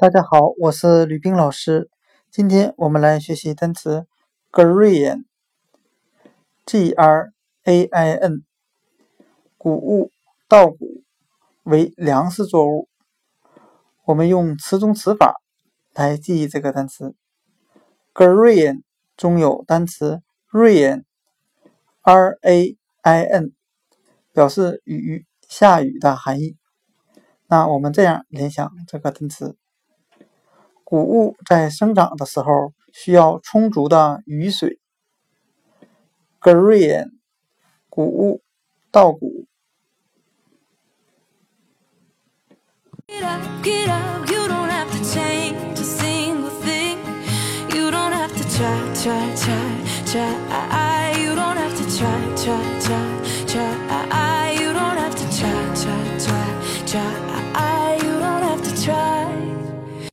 大家好，我是吕冰老师。今天我们来学习单词 grain，G-R-A-I-N，谷物、稻谷，为粮食作物。我们用词中词法来记忆这个单词。grain 中有单词 rain，R-A-I-N，表示雨、下雨的含义。那我们这样联想这个单词。谷物在生长的时候需要充足的雨水。Green，谷物，稻谷。